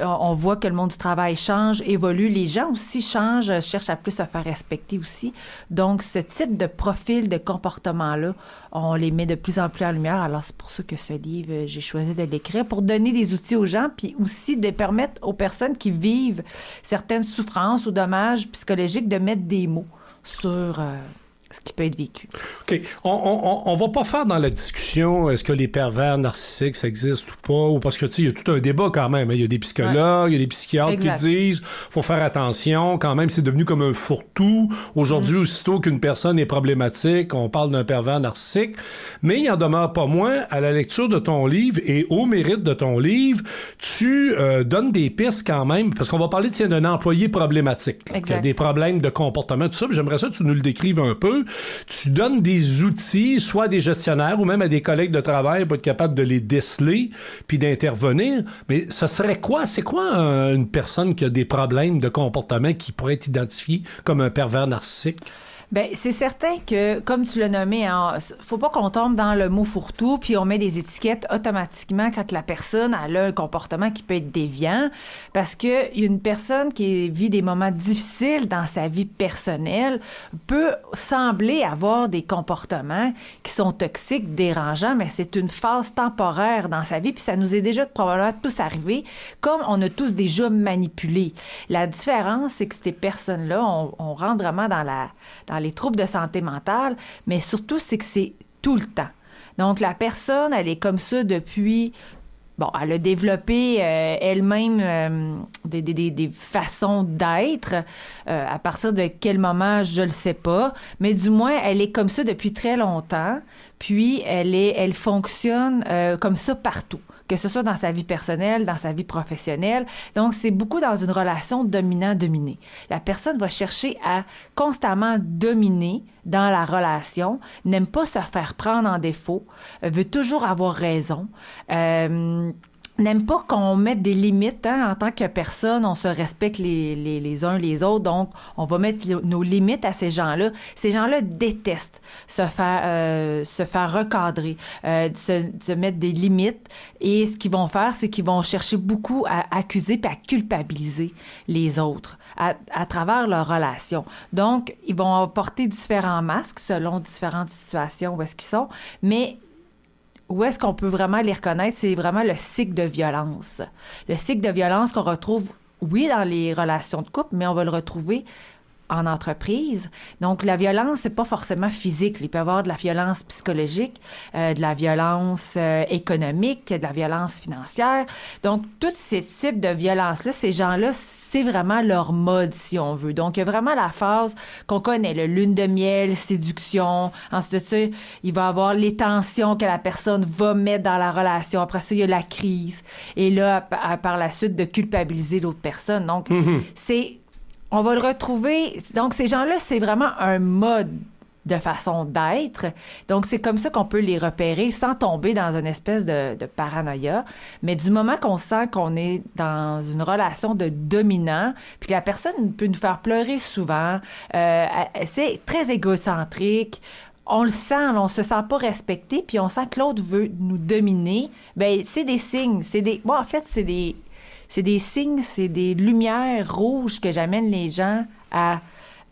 On voit que le monde du travail change, évolue. Les gens aussi changent, cherchent à plus se faire respecter aussi. Donc, ce type de profil de comportement-là, on les met de plus en plus en lumière. Alors, c'est pour ça que ce livre, j'ai choisi de l'écrire, pour donner des outils aux gens, puis aussi de permettre aux personnes qui vivent certaines souffrances ou dommages psychologiques de mettre des mots sur... Euh, ce qui peut être vécu. OK. On, on, va pas faire dans la discussion est-ce que les pervers narcissiques existent ou pas, ou parce que, tu sais, il y a tout un débat quand même. Hein. Il y a des psychologues, il y a des psychiatres qui disent faut faire attention, quand même, c'est devenu comme un fourre-tout. Aujourd'hui, mm. aussitôt qu'une personne est problématique, on parle d'un pervers narcissique. Mais il en demeure pas moins, à la lecture de ton livre et au mérite de ton livre, tu euh, donnes des pistes quand même, parce qu'on va parler, d'un employé problématique, qui a des problèmes de comportement, tout ça. J'aimerais ça que tu nous le décrives un peu tu donnes des outils, soit à des gestionnaires ou même à des collègues de travail pour être capable de les déceler puis d'intervenir. Mais ce serait quoi? C'est quoi une personne qui a des problèmes de comportement qui pourrait être identifiée comme un pervers narcissique? Ben, c'est certain que, comme tu l'as nommé, hein, faut pas qu'on tombe dans le mot fourre-tout, puis on met des étiquettes automatiquement quand la personne a un comportement qui peut être déviant, parce que une personne qui vit des moments difficiles dans sa vie personnelle peut sembler avoir des comportements qui sont toxiques, dérangeants, mais c'est une phase temporaire dans sa vie, puis ça nous est déjà probablement tous arrivé, comme on a tous déjà manipulé. La différence, c'est que ces personnes-là, on, on rentre vraiment dans la les troubles de santé mentale, mais surtout, c'est que c'est tout le temps. Donc, la personne, elle est comme ça depuis bon, elle a développé euh, elle-même euh, des, des, des, façons d'être. Euh, à partir de quel moment, je le sais pas. Mais du moins, elle est comme ça depuis très longtemps. Puis, elle, est, elle fonctionne comme ça partout que ce soit dans sa vie personnelle, dans sa vie professionnelle. Donc, c'est beaucoup dans une relation dominant-dominé. La personne va chercher à constamment dominer dans la relation, n'aime pas se faire prendre en défaut, veut toujours avoir raison. Euh, n'aime pas qu'on mette des limites hein, en tant que personne, on se respecte les, les, les, uns les autres, donc on va mettre nos limites à ces gens-là. Ces gens-là détestent se faire euh, se faire recadrer, euh, se, se, mettre des limites et ce qu'ils vont faire, c'est qu'ils vont chercher beaucoup à accuser puis à culpabiliser les autres à, à travers leur relation. Donc, ils vont porter différents masques selon différentes situations où est-ce qu'ils sont, mais où est-ce qu'on peut vraiment les reconnaître, c'est vraiment le cycle de violence. Le cycle de violence qu'on retrouve, oui, dans les relations de couple, mais on va le retrouver en entreprise. Donc, la violence, c'est pas forcément physique. Il peut y avoir de la violence psychologique, euh, de la violence euh, économique, de la violence financière. Donc, tous ces types de violences-là, ces gens-là, c'est vraiment leur mode, si on veut. Donc, il y a vraiment la phase qu'on connaît, le lune de miel, séduction. Ensuite de ça, il va y avoir les tensions que la personne va mettre dans la relation. Après ça, il y a la crise. Et là, par la suite, de culpabiliser l'autre personne. Donc, mm-hmm. c'est on va le retrouver. Donc, ces gens-là, c'est vraiment un mode de façon d'être. Donc, c'est comme ça qu'on peut les repérer sans tomber dans une espèce de, paranoïa. Mais du moment qu'on sent qu'on est dans une relation de dominant, puis que la personne peut nous faire pleurer souvent, euh, c'est très égocentrique, on le sent, on se sent pas respecté, puis on sent que l'autre veut nous dominer, ben c'est des signes, c'est des... Bon, en fait, c'est des c'est des signes, c'est des lumières rouges que j'amène les gens à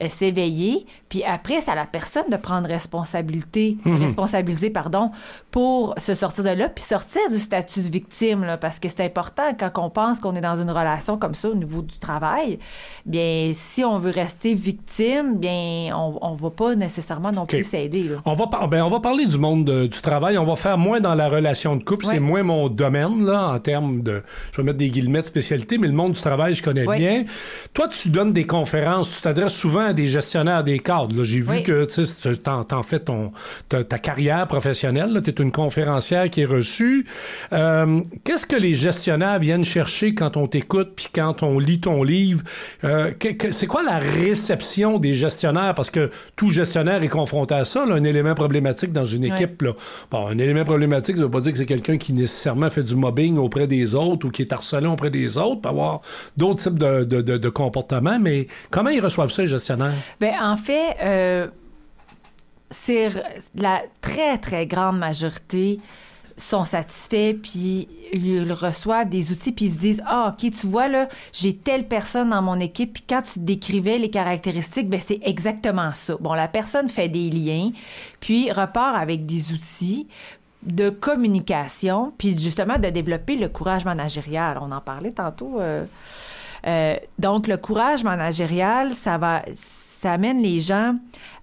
euh, s'éveiller, puis après, c'est à la personne de prendre responsabilité, mhm. responsabiliser, pardon, pour se sortir de là, puis sortir du statut de victime, là, parce que c'est important quand on pense qu'on est dans une relation comme ça au niveau du travail. Bien, si on veut rester victime, bien, on, on va pas nécessairement non plus s'aider. On va ben, on va parler du monde du travail. On va faire moins dans la relation de couple. C'est moins mon domaine là en termes de, je vais mettre des guillemets de spécialité, mais le monde du travail, je connais bien. Toi, tu donnes des conférences, tu t'adresses souvent des gestionnaires des cadres j'ai vu que tu en fait ton, ta, carrière professionnelle. Tu es une conférencière qui est reçue. Euh, qu'est-ce que les gestionnaires viennent chercher quand on t'écoute puis quand on lit ton livre? Euh, c'est quoi la réception des gestionnaires? Parce que tout gestionnaire est confronté à ça, un élément problématique dans une équipe. Là. Bon, un élément problématique, ça ne veut pas dire que c'est quelqu'un qui nécessairement fait du mobbing auprès des autres ou qui est harcelé auprès des autres, peut avoir d'autres types de, de, de, comportements, mais comment ils reçoivent ça, les gestionnaires? Bien, en fait, euh, c'est la très, très grande majorité sont satisfaits, puis ils reçoivent des outils, puis ils se disent Ah, OK, tu vois, là, j'ai telle personne dans mon équipe, puis quand tu décrivais les caractéristiques, ben c'est exactement ça. Bon, la personne fait des liens, puis repart avec des outils de communication, puis justement de développer le courage managérial. On en parlait tantôt. Euh, euh, donc, le courage managérial, ça va ça amène les gens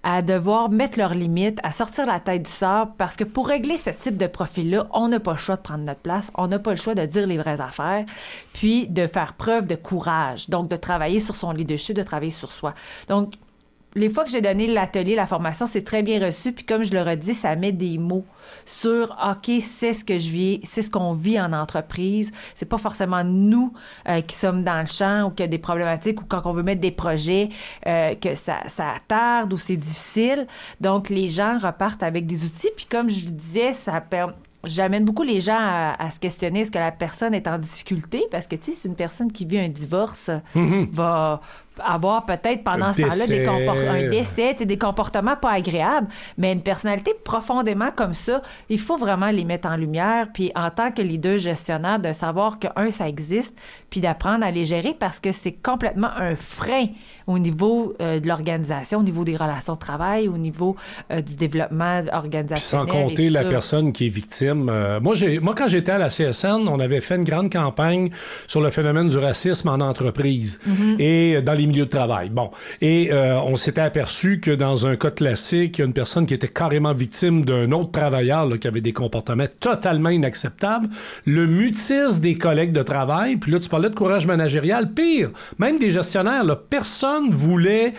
à devoir mettre leurs limites, à sortir la tête du sable, parce que pour régler ce type de profil-là, on n'a pas le choix de prendre notre place, on n'a pas le choix de dire les vraies affaires, puis de faire preuve de courage, donc de travailler sur son leadership, de travailler sur soi. Donc, les fois que j'ai donné l'atelier, la formation, c'est très bien reçu. Puis comme je le redis, ça met des mots sur OK, c'est ce que je vis, c'est ce qu'on vit en entreprise. C'est pas forcément nous euh, qui sommes dans le champ ou qu'il y a des problématiques ou quand on veut mettre des projets euh, que ça, ça tarde ou c'est difficile. Donc les gens repartent avec des outils. Puis comme je disais, ça permet J'amène beaucoup les gens à, se questionner est-ce que la personne est en difficulté? Parce que tu sais, c'est une personne qui vit un divorce mm-hmm. va avoir peut-être pendant ce temps-là des un décès, des comportements pas agréables, mais une personnalité profondément comme ça, il faut vraiment les mettre en lumière, puis en tant que leader gestionnaire, de savoir que, un, ça existe, puis d'apprendre à les gérer parce que c'est complètement un frein au niveau euh, de l'organisation, au niveau des relations de travail, au niveau euh, du développement organisationnel. sans compter la personne qui est victime. Euh, moi, j'ai, moi, quand j'étais à la CSN, on avait fait une grande campagne sur le phénomène du racisme en entreprise mm-hmm. et dans les Bon. Et on s'était aperçu que dans un cas classique, il y a une personne qui était carrément victime d'un autre travailleur qui avait des comportements totalement inacceptables. Le mutisme des collègues de travail, puis là, tu parlais de courage managérial, pire, même des gestionnaires, là, personne voulait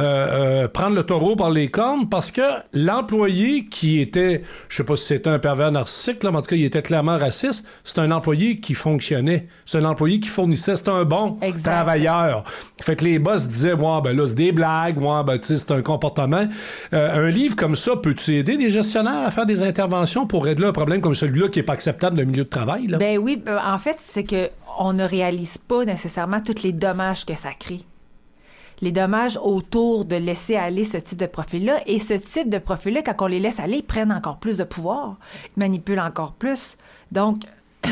euh, euh, prendre le taureau par les cornes parce que l'employé qui était, je sais pas si c'était un pervers narcissique, là, mais en tout cas, il était clairement raciste, c'est un employé qui fonctionnait. C'est un employé qui fournissait, c'est un bon travailleur. Fait que les boss disaient, moi, ben là, c'est des blagues, moi, ben, tu sais, c'est un comportement. Euh, un livre comme ça, peux-tu aider des gestionnaires à faire des interventions pour régler un problème comme celui-là qui est pas acceptable d'un milieu de travail, là? Ben oui, en fait, c'est que on ne réalise pas nécessairement tous les dommages que ça crée les dommages autour de laisser aller ce type de profil-là. Et ce type de profil-là, quand on les laisse aller, prennent encore plus de pouvoir, ils manipulent encore plus. Donc,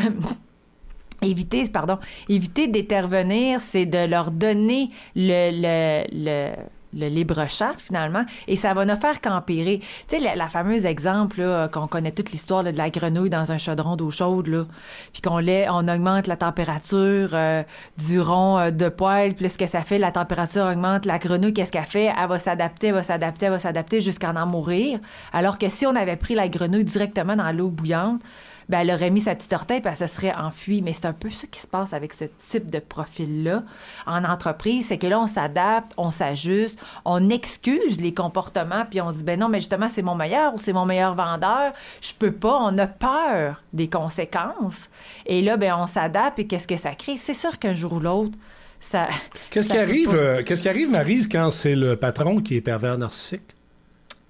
éviter, pardon, éviter d'intervenir, c'est de leur donner le, le, le le libre-champ, finalement, et ça va ne faire qu'empirer. Tu sais, la, fameuse exemple, qu'on connaît toute l'histoire de la grenouille dans un chaudron d'eau chaude, là, puis qu'on on augmente la température euh, du rond euh, de poêle, puis ce que ça fait, la température augmente, la grenouille, qu'est-ce qu'elle fait? Elle va s'adapter, elle va s'adapter, elle va s'adapter jusqu'à en mourir. Alors que si on avait pris la grenouille directement dans l'eau bouillante, ben, elle aurait mis sa petite orteil et elle se serait enfuie. Mais c'est un peu ce qui se passe avec ce type de profil-là en entreprise. C'est que là, on s'adapte, on s'ajuste, on excuse les comportements, puis on se dit, ben non, mais justement, c'est mon meilleur ou c'est mon meilleur vendeur. Je peux pas. On a peur des conséquences. Et là, ben, on s'adapte et qu'est-ce que ça crée? C'est sûr qu'un jour ou l'autre, ça. Qu'est-ce qui arrive, euh, qu'est-ce qui arrive, Marise, quand c'est le patron qui est pervers narcissique?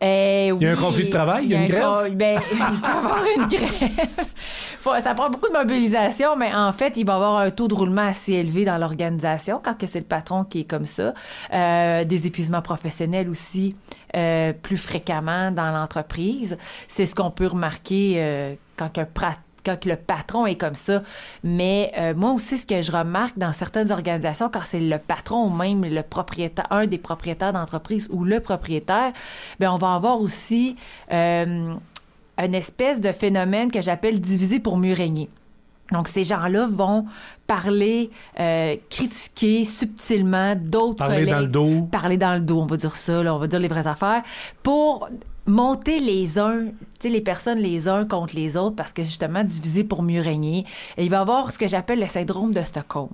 Eh il y a un conflit de travail, il y a, une grève? Ben, il peut y avoir une grève. ça prend beaucoup de mobilisation, mais en fait, il va y avoir un taux de roulement assez élevé dans l'organisation quand c'est le patron qui est comme ça. Euh, des épuisements professionnels aussi euh, plus fréquemment dans l'entreprise. C'est ce qu'on peut remarquer euh, quand un, quand le patron est comme ça. Mais euh, moi aussi, ce que je remarque dans certaines organisations, quand c'est le patron ou même le propriétaire, un des propriétaires d'entreprise ou le propriétaire, ben on va avoir aussi euh, une espèce de phénomène que j'appelle diviser pour mieux régner. Donc, ces gens-là vont parler, euh, critiquer subtilement d'autres collègues. Parler dans le dos. Parler dans le dos, on va dire ça, là, on va dire les vraies affaires, pour monter les uns, tu sais, les personnes les uns contre les autres parce que justement diviser pour mieux régner. Et il va y avoir ce que j'appelle le syndrome de Stockholm.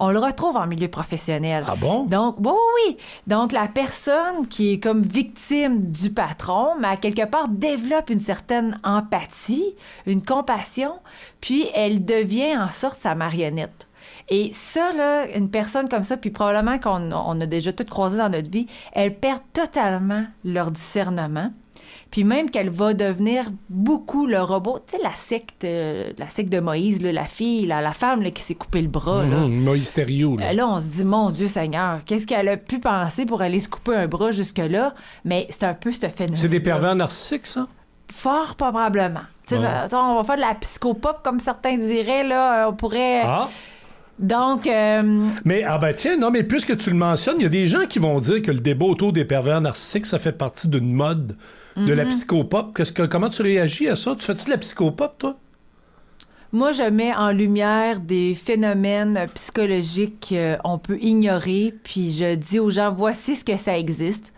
On le retrouve en milieu professionnel. Ah bon? Donc, oui, oui. Donc, la personne qui est comme victime du patron, mais à quelque part développe une certaine empathie, une compassion, puis elle devient en sorte sa marionnette. Et ça, là, une personne comme ça, puis probablement qu'on on a déjà tout croisé dans notre vie, elle perd totalement leur discernement puis même qu'elle va devenir beaucoup le robot. Tu sais, la secte, euh, la secte de Moïse, la fille, la femme qui s'est coupé le bras. là. Mhm, Moïse Thériault. Là. Euh, là, on se dit, mon Dieu Seigneur, qu'est-ce qu'elle a pu penser pour aller se couper un bras jusque-là? Mais c'est un peu ce phénomène. C'est des pervers narcissiques, ça? Fort probablement. Tu sais, on va faire de la psychopop, comme certains diraient, là. On pourrait... Ah. Donc. Euh, mais, ah ben tiens, non, mais puisque tu le mentionnes, il y a des gens qui vont dire que le débat autour des pervers narcissiques, ça fait partie d'une mode de la mhm. psychopop. que, comment tu réagis à ça? Tu fais-tu de la psychopop, toi? Moi, je mets en lumière des phénomènes psychologiques qu'on peut ignorer, puis je dis aux gens, voici ce que ça existe.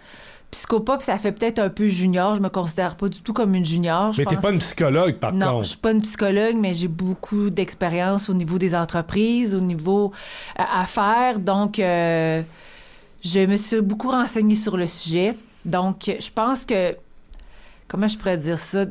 Psychopop, ça fait peut-être un peu junior. Je me considère pas du tout comme une junior. mais t'es pas une psychologue, par contre. Non, je suis pas une psychologue, mais j'ai beaucoup d'expérience au niveau des entreprises, au niveau euh, affaires. Donc, euh, je me suis beaucoup renseignée sur le sujet. Donc, je pense que comment je pourrais dire ça?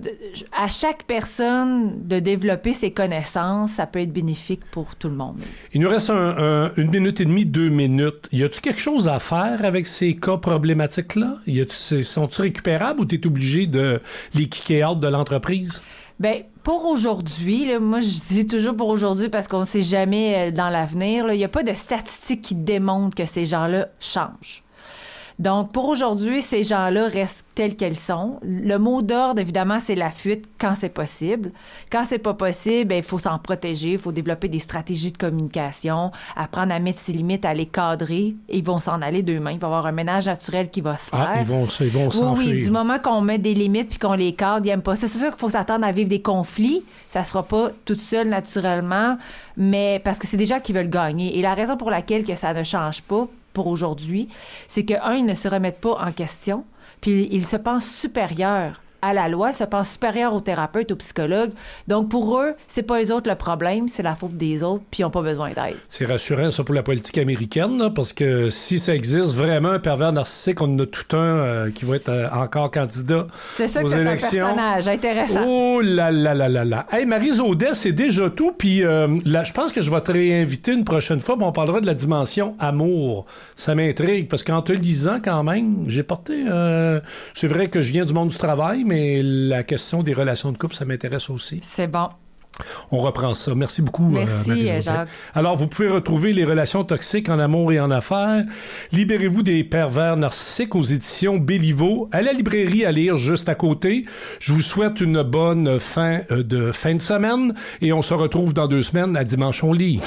À chaque personne de développer ses connaissances, ça peut être bénéfique pour tout le monde. Il nous reste une minute et demie, deux minutes. Y a-tu quelque chose à faire avec ces cas problématiques-là? Sont-ils récupérables ou tu es obligé de les kicker out de l'entreprise? Bien, pour aujourd'hui, moi je dis toujours pour aujourd'hui parce qu'on ne sait jamais euh, dans l'avenir, il n'y a pas de statistiques qui démontrent que ces gens-là changent. Donc, pour aujourd'hui, ces gens-là restent tels qu'elles sont. Le mot d'ordre, évidemment, c'est la fuite quand c'est possible. Quand c'est pas possible, ben, il faut s'en protéger, il faut développer des stratégies de communication, apprendre à mettre ses limites, à les cadrer. ils vont s'en aller d'eux-mêmes. Il va y avoir un ménage naturel qui va se ah, faire. Ah, ils vont, ils vont Oui, oui, du moment qu'on met des limites puis qu'on les cadre, ils n'aiment pas ça. C'est sûr qu'il faut s'attendre à vivre des conflits. Ça se fera pas toute seule naturellement, mais parce que c'est des gens qui veulent gagner. Et la raison pour laquelle que ça ne change pas, pour aujourd'hui, c'est que, un, ils ne se remettent pas en question, puis ils se pensent supérieurs à la loi, se pense supérieur aux thérapeutes, aux psychologues. Donc, pour eux, c'est pas eux autres le problème, c'est la faute des autres, puis ils n'ont pas besoin d'aide. C'est rassurant, ça, pour la politique américaine, parce que si ça existe vraiment un pervers narcissique, on en a tout un euh, qui va être euh, encore candidat C'est ça que c'est un personnage intéressant. Oh là là là là là. Hey, Marie Zaudet, c'est déjà tout, puis euh, là, je pense que je vais te réinviter une prochaine fois, on parlera de la dimension amour. Ça m'intrigue, parce qu'en te lisant, quand même, j'ai porté... c'est vrai que je viens du monde du travail, mais mais la question des relations de couple, ça m'intéresse aussi. C'est bon. On reprend ça. Merci beaucoup. Euh, Merci, Jacques. Alors, vous pouvez retrouver les relations toxiques en amour et en affaires. Libérez-vous des pervers narcissiques aux éditions Béliveau, à la librairie à lire juste à côté. Je vous souhaite une bonne fin euh, de fin de semaine et on se retrouve dans deux semaines à Dimanche on lit.